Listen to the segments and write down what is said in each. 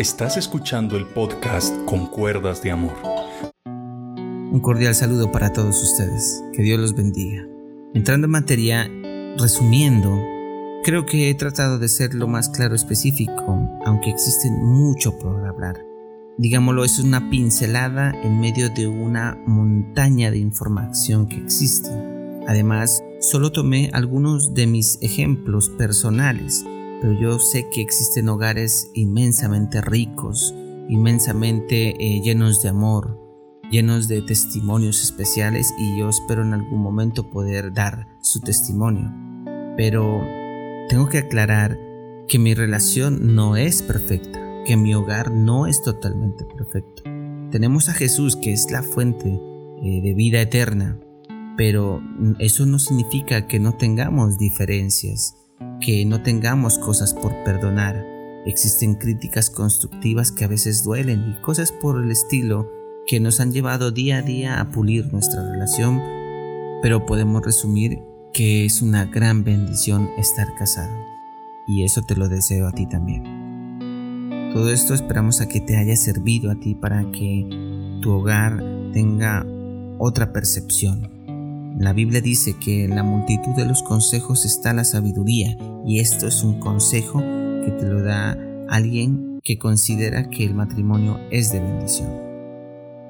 Estás escuchando el podcast Con Cuerdas de Amor. Un cordial saludo para todos ustedes. Que Dios los bendiga. Entrando en materia, resumiendo, creo que he tratado de ser lo más claro específico, aunque existe mucho por hablar. Digámoslo, es una pincelada en medio de una montaña de información que existe. Además, solo tomé algunos de mis ejemplos personales pero yo sé que existen hogares inmensamente ricos, inmensamente eh, llenos de amor, llenos de testimonios especiales y yo espero en algún momento poder dar su testimonio. Pero tengo que aclarar que mi relación no es perfecta, que mi hogar no es totalmente perfecto. Tenemos a Jesús que es la fuente eh, de vida eterna, pero eso no significa que no tengamos diferencias que no tengamos cosas por perdonar. Existen críticas constructivas que a veces duelen y cosas por el estilo que nos han llevado día a día a pulir nuestra relación, pero podemos resumir que es una gran bendición estar casado. Y eso te lo deseo a ti también. Todo esto esperamos a que te haya servido a ti para que tu hogar tenga otra percepción, la Biblia dice que en la multitud de los consejos está la sabiduría y esto es un consejo que te lo da alguien que considera que el matrimonio es de bendición.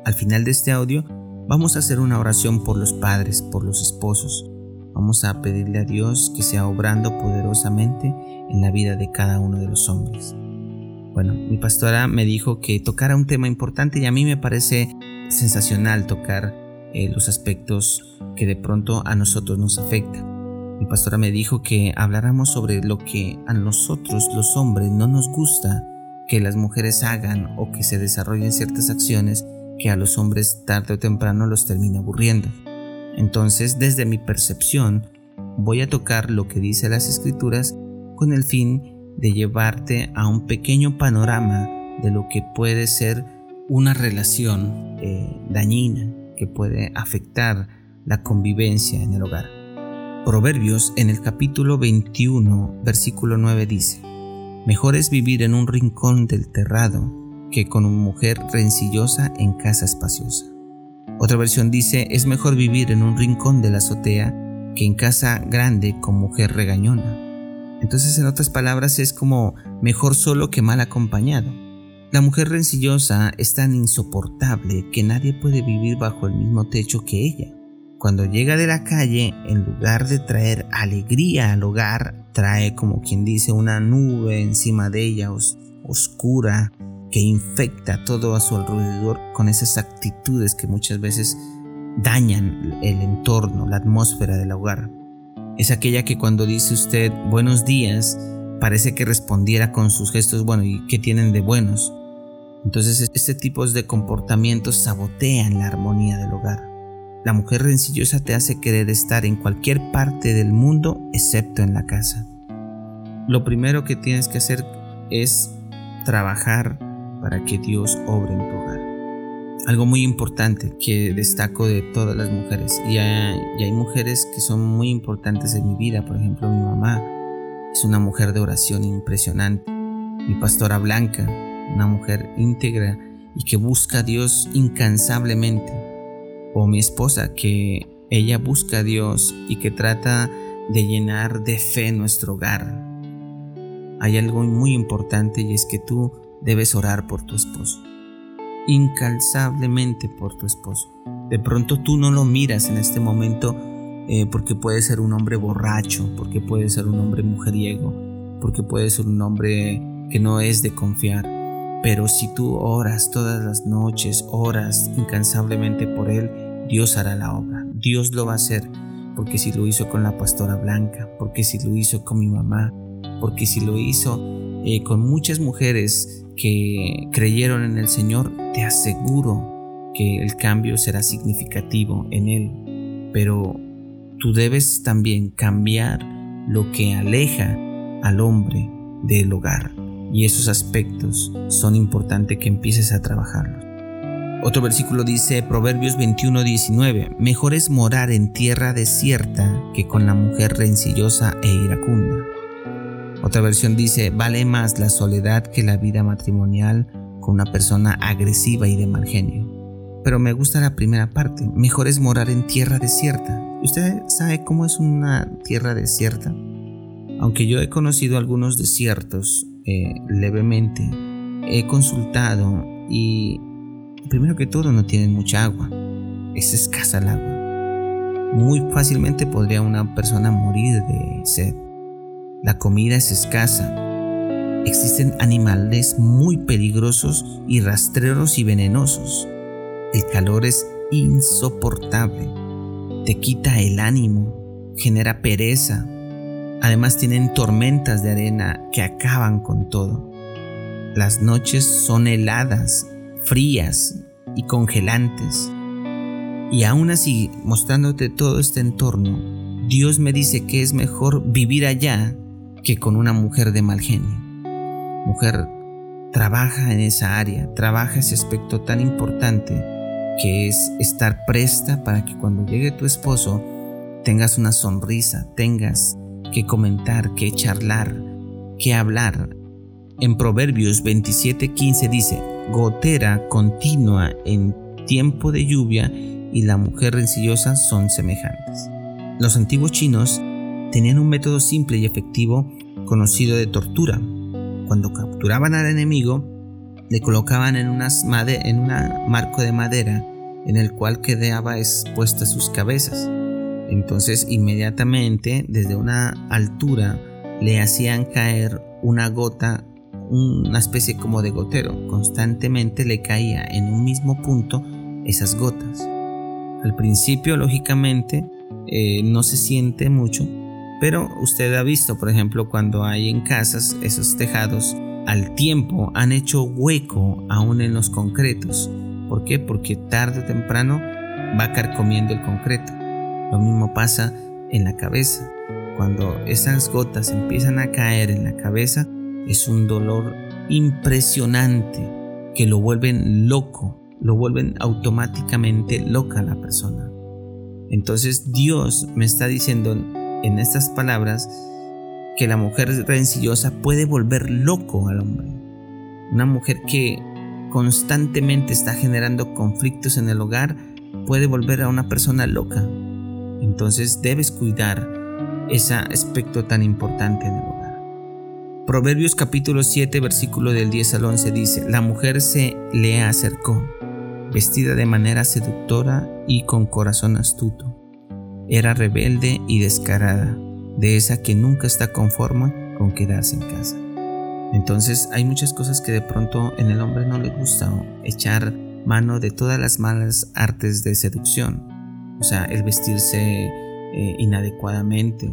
Al final de este audio vamos a hacer una oración por los padres, por los esposos. Vamos a pedirle a Dios que sea obrando poderosamente en la vida de cada uno de los hombres. Bueno, mi pastora me dijo que tocara un tema importante y a mí me parece sensacional tocar eh, los aspectos que de pronto a nosotros nos afectan. Mi pastora me dijo que habláramos sobre lo que a nosotros los hombres no nos gusta que las mujeres hagan o que se desarrollen ciertas acciones que a los hombres tarde o temprano los termina aburriendo. Entonces, desde mi percepción, voy a tocar lo que dice las escrituras con el fin de llevarte a un pequeño panorama de lo que puede ser una relación eh, dañina, que puede afectar la convivencia en el hogar. Proverbios en el capítulo 21, versículo 9 dice, Mejor es vivir en un rincón del terrado que con una mujer rencillosa en casa espaciosa. Otra versión dice, es mejor vivir en un rincón de la azotea que en casa grande con mujer regañona. Entonces, en otras palabras, es como mejor solo que mal acompañado. La mujer rencillosa es tan insoportable que nadie puede vivir bajo el mismo techo que ella. Cuando llega de la calle, en lugar de traer alegría al hogar, trae como quien dice una nube encima de ella oscura que infecta todo a su alrededor con esas actitudes que muchas veces dañan el entorno, la atmósfera del hogar. Es aquella que cuando dice usted buenos días, parece que respondiera con sus gestos, bueno, ¿y qué tienen de buenos? Entonces este tipo de comportamientos sabotean la armonía del hogar. La mujer rencillosa te hace querer estar en cualquier parte del mundo excepto en la casa. Lo primero que tienes que hacer es trabajar para que Dios obre en tu hogar. Algo muy importante que destaco de todas las mujeres, y hay, y hay mujeres que son muy importantes en mi vida, por ejemplo mi mamá es una mujer de oración impresionante, mi pastora Blanca una mujer íntegra y que busca a Dios incansablemente. O mi esposa, que ella busca a Dios y que trata de llenar de fe nuestro hogar. Hay algo muy importante y es que tú debes orar por tu esposo. Incansablemente por tu esposo. De pronto tú no lo miras en este momento eh, porque puede ser un hombre borracho, porque puede ser un hombre mujeriego, porque puede ser un hombre que no es de confiar pero si tú oras todas las noches, oras incansablemente por Él, Dios hará la obra. Dios lo va a hacer. Porque si lo hizo con la pastora Blanca, porque si lo hizo con mi mamá, porque si lo hizo eh, con muchas mujeres que creyeron en el Señor, te aseguro que el cambio será significativo en Él. Pero tú debes también cambiar lo que aleja al hombre del hogar y esos aspectos son importantes que empieces a trabajarlos. Otro versículo dice, Proverbios 21:19, mejor es morar en tierra desierta que con la mujer rencillosa e iracunda. Otra versión dice, vale más la soledad que la vida matrimonial con una persona agresiva y de mal genio. Pero me gusta la primera parte, mejor es morar en tierra desierta. ¿Usted sabe cómo es una tierra desierta? Aunque yo he conocido algunos desiertos eh, levemente, he consultado y primero que todo no tienen mucha agua. Es escasa el agua. Muy fácilmente podría una persona morir de sed. La comida es escasa. Existen animales muy peligrosos y rastreros y venenosos. El calor es insoportable. Te quita el ánimo, genera pereza. Además tienen tormentas de arena que acaban con todo. Las noches son heladas, frías y congelantes. Y aún así, mostrándote todo este entorno, Dios me dice que es mejor vivir allá que con una mujer de mal genio. Mujer, trabaja en esa área, trabaja ese aspecto tan importante que es estar presta para que cuando llegue tu esposo tengas una sonrisa, tengas que comentar, que charlar, que hablar. En Proverbios 27:15 dice, gotera continua en tiempo de lluvia y la mujer rencillosa son semejantes. Los antiguos chinos tenían un método simple y efectivo conocido de tortura. Cuando capturaban al enemigo, le colocaban en, unas en un marco de madera en el cual quedaba expuestas sus cabezas. Entonces inmediatamente desde una altura le hacían caer una gota, una especie como de gotero. Constantemente le caía en un mismo punto esas gotas. Al principio, lógicamente, eh, no se siente mucho, pero usted ha visto, por ejemplo, cuando hay en casas esos tejados, al tiempo han hecho hueco aún en los concretos. ¿Por qué? Porque tarde o temprano va carcomiendo el concreto. Lo mismo pasa en la cabeza. Cuando esas gotas empiezan a caer en la cabeza, es un dolor impresionante que lo vuelven loco, lo vuelven automáticamente loca a la persona. Entonces Dios me está diciendo en estas palabras que la mujer rencillosa puede volver loco al hombre. Una mujer que constantemente está generando conflictos en el hogar puede volver a una persona loca. Entonces debes cuidar ese aspecto tan importante en el hogar. Proverbios capítulo 7 versículo del 10 al 11 dice, la mujer se le acercó, vestida de manera seductora y con corazón astuto era rebelde y descarada, de esa que nunca está conforme con quedarse en casa. Entonces hay muchas cosas que de pronto en el hombre no le gusta echar mano de todas las malas artes de seducción, o sea, el vestirse eh, inadecuadamente,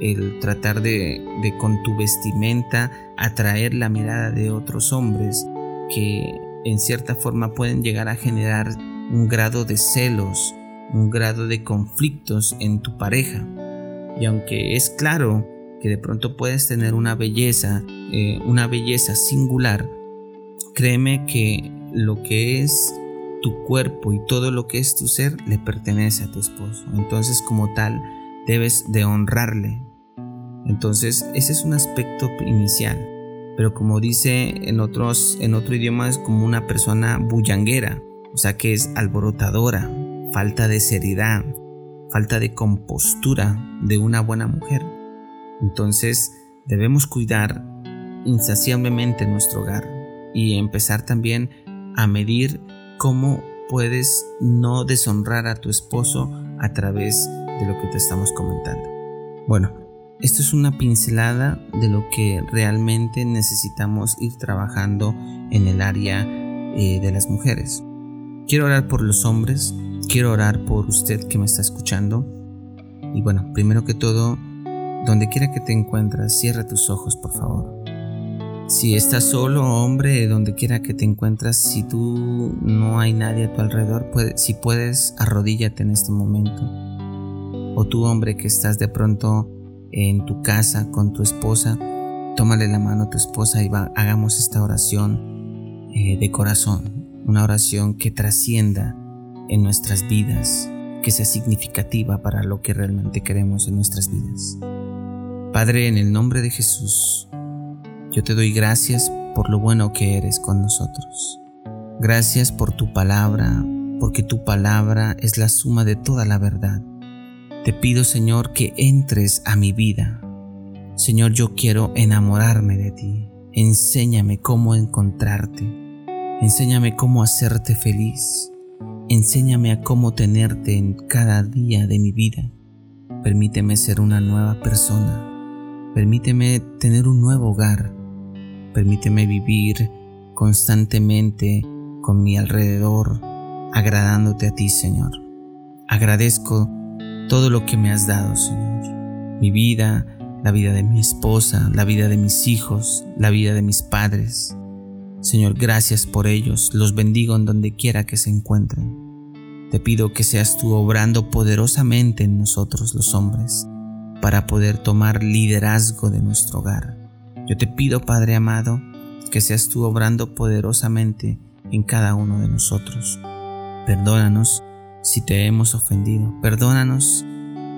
el tratar de, de con tu vestimenta atraer la mirada de otros hombres que en cierta forma pueden llegar a generar un grado de celos un grado de conflictos en tu pareja. Y aunque es claro que de pronto puedes tener una belleza, eh, una belleza singular, créeme que lo que es tu cuerpo y todo lo que es tu ser le pertenece a tu esposo. Entonces como tal debes de honrarle. Entonces ese es un aspecto inicial. Pero como dice en otros en otro idioma es como una persona bullanguera, o sea que es alborotadora, falta de seriedad, falta de compostura de una buena mujer. Entonces debemos cuidar insaciablemente nuestro hogar y empezar también a medir cómo puedes no deshonrar a tu esposo a través de lo que te estamos comentando. Bueno, esto es una pincelada de lo que realmente necesitamos ir trabajando en el área eh, de las mujeres. Quiero orar por los hombres, quiero orar por usted que me está escuchando. Y bueno, primero que todo, donde quiera que te encuentras, cierra tus ojos, por favor. Si estás solo, hombre, donde quiera que te encuentras, si tú no hay nadie a tu alrededor, si puedes, arrodíllate en este momento. O tú, hombre, que estás de pronto en tu casa con tu esposa, tómale la mano a tu esposa y hagamos esta oración eh, de corazón una oración que trascienda en nuestras vidas, que sea significativa para lo que realmente queremos en nuestras vidas. Padre, en el nombre de Jesús, Yo te doy gracias por lo bueno que eres con nosotros. Gracias por tu palabra, porque tu palabra es la suma de toda la verdad. Te pido, Señor, que entres a mi vida. Señor, yo quiero enamorarme de ti. Enséñame cómo encontrarte. Enséñame cómo hacerte feliz. Enséñame a cómo tenerte en cada día de mi vida. Permíteme ser una nueva persona. Permíteme tener un nuevo hogar. Permíteme vivir constantemente con mi alrededor, agradándote a ti, Señor. Agradezco todo lo que me has dado, Señor. Mi vida, la vida de mi esposa, la vida de mis hijos, la vida de mis padres. Señor, gracias por ellos, los bendigo en donde quiera que se encuentren. Te pido que seas tú obrando poderosamente en nosotros los hombres, para poder tomar liderazgo de nuestro hogar. Yo te pido, Padre amado, que seas tú obrando poderosamente en cada uno de nosotros. Perdónanos si te hemos ofendido. Perdónanos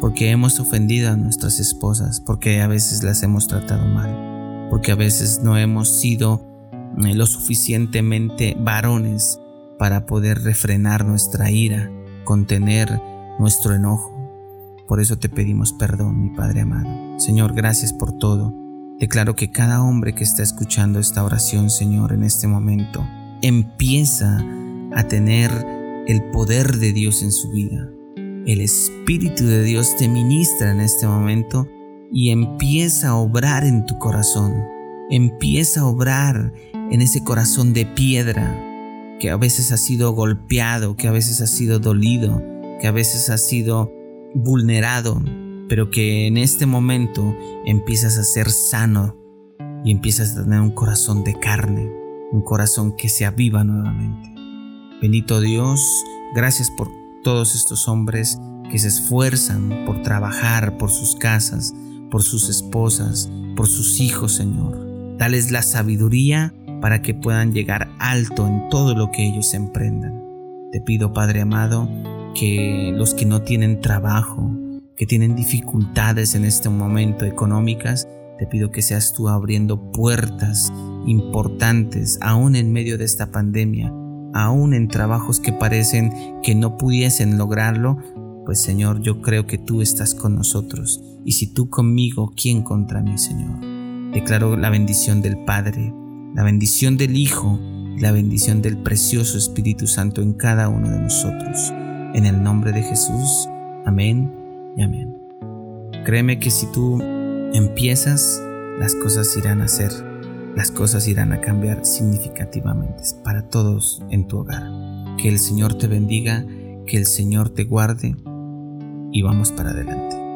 porque hemos ofendido a nuestras esposas, porque a veces las hemos tratado mal, porque a veces no hemos sido eh, lo suficientemente varones para poder refrenar nuestra ira, contener nuestro enojo. Por eso te pedimos perdón, mi Padre amado. Señor, gracias por todo. Declaro que cada hombre que está escuchando esta oración, Señor, en este momento, empieza a tener el poder de Dios en su vida. El Espíritu de Dios te ministra en este momento y empieza a obrar en tu corazón. Empieza a obrar en ese corazón de piedra que a veces ha sido golpeado, que a veces ha sido dolido, que a veces ha sido vulnerado, pero que en este momento empiezas a ser sano y empiezas a tener un corazón de carne, un corazón que se aviva nuevamente. Bendito Dios, gracias por todos estos hombres que se esfuerzan por trabajar por sus casas, por sus esposas, por sus hijos, Señor. Dales la sabiduría para que puedan llegar alto en todo lo que ellos emprendan. Te pido, Padre amado, que los que no tienen trabajo, que tienen dificultades en este momento económicas, te pido que seas tú abriendo puertas importantes aún en medio de esta pandemia, aún en trabajos que parecen que no pudiesen lograrlo, pues Señor, yo creo que tú estás con nosotros. Y si tú conmigo, ¿quién contra mí, Señor? Declaro la bendición del Padre, la bendición del Hijo y la bendición del precioso Espíritu Santo en cada uno de nosotros. En el nombre de Jesús. Amén amén. Créeme que si tú empiezas, las cosas irán a ser, las cosas irán a cambiar significativamente para todos en tu hogar. Que el Señor te bendiga, que el Señor te guarde y vamos para adelante.